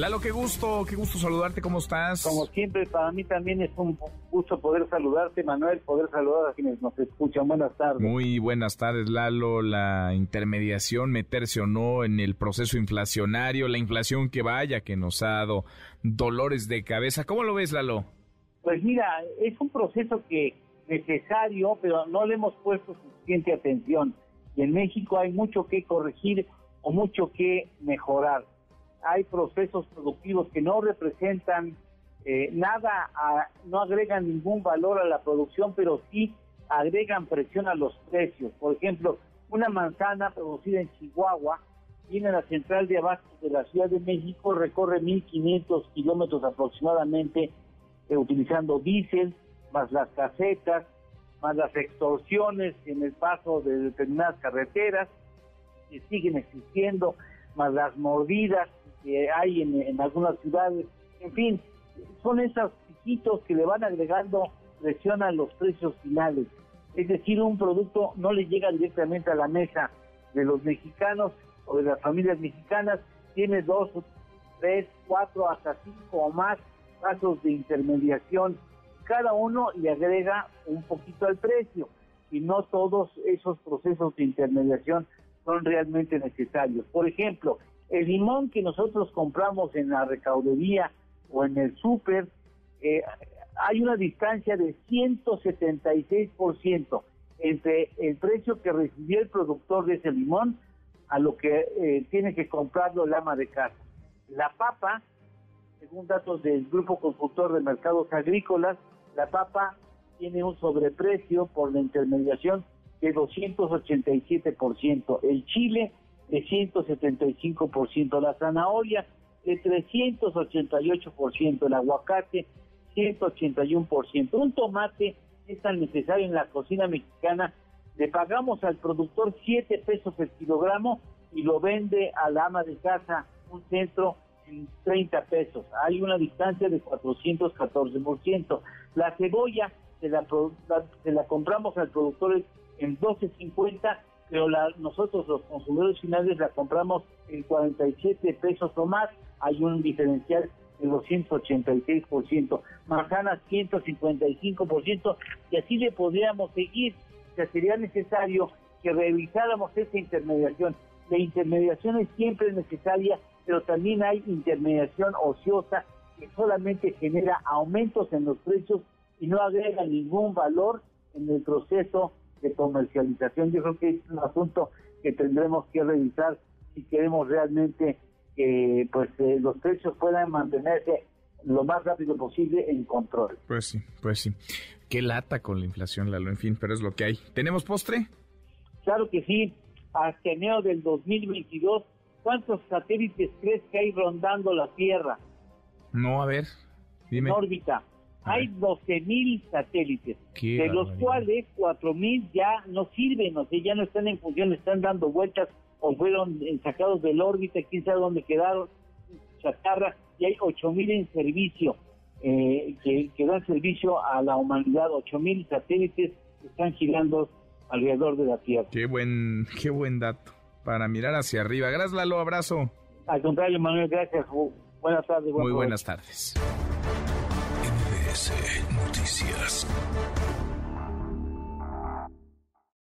Lalo, qué gusto, qué gusto saludarte, ¿cómo estás? Como siempre, para mí también es un gusto poder saludarte, Manuel, poder saludar a quienes nos escuchan. Buenas tardes. Muy buenas tardes, Lalo. La intermediación, meterse o no en el proceso inflacionario, la inflación que vaya, que nos ha dado dolores de cabeza. ¿Cómo lo ves, Lalo? Pues mira, es un proceso que necesario, pero no le hemos puesto suficiente atención. Y en México hay mucho que corregir o mucho que mejorar hay procesos productivos que no representan eh, nada, no agregan ningún valor a la producción, pero sí agregan presión a los precios. Por ejemplo, una manzana producida en Chihuahua viene a la central de abastos de la Ciudad de México, recorre 1.500 kilómetros aproximadamente eh, utilizando diésel, más las casetas, más las extorsiones en el paso de determinadas carreteras que siguen existiendo, más las mordidas que hay en, algunas ciudades, en fin, son esos chiquitos que le van agregando presión a los precios finales. Es decir, un producto no le llega directamente a la mesa de los mexicanos o de las familias mexicanas, tiene dos, tres, cuatro, hasta cinco o más pasos de intermediación. Cada uno le agrega un poquito al precio y no todos esos procesos de intermediación son realmente necesarios. Por ejemplo, el limón que nosotros compramos en la recaudería o en el súper, eh, hay una distancia de 176% entre el precio que recibió el productor de ese limón a lo que eh, tiene que comprarlo el ama de casa. La papa, según datos del Grupo Consultor de Mercados Agrícolas, la papa tiene un sobreprecio por la intermediación de 287%. El chile de 175%, la zanahoria de 388%, el aguacate 181%. Un tomate es tan necesario en la cocina mexicana, le pagamos al productor 7 pesos el kilogramo y lo vende a la ama de casa un centro en 30 pesos. Hay una distancia de 414%. La cebolla se la, se la compramos al productor en 12.50 pero nosotros los consumidores finales la compramos en 47 pesos o más, hay un diferencial de 286%, manzanas 155%, y así le podríamos seguir, o sería necesario que revisáramos esta intermediación. La intermediación es siempre necesaria, pero también hay intermediación ociosa que solamente genera aumentos en los precios y no agrega ningún valor en el proceso de comercialización. Yo creo que es un asunto que tendremos que revisar si queremos realmente que pues eh, los precios puedan mantenerse lo más rápido posible en control. Pues sí, pues sí. Qué lata con la inflación, Lalo, en fin, pero es lo que hay. ¿Tenemos postre? Claro que sí. Hasta enero del 2022, ¿cuántos satélites crees que hay rondando la Tierra? No, a ver, dime. En órbita. Hay 12.000 satélites, de los cuales 4.000 ya no sirven, o sea, ya no están en función, están dando vueltas o fueron sacados del órbita, quién sabe dónde quedaron, chatarra, y hay 8.000 en servicio, eh, que, que, dan servicio a la humanidad, 8.000 satélites que están girando alrededor de la Tierra. Qué buen, qué buen dato, para mirar hacia arriba. Gracias, Lalo, abrazo. Al contrario, Manuel, gracias. Buenas tardes. Muy buenas tardes. Noticias.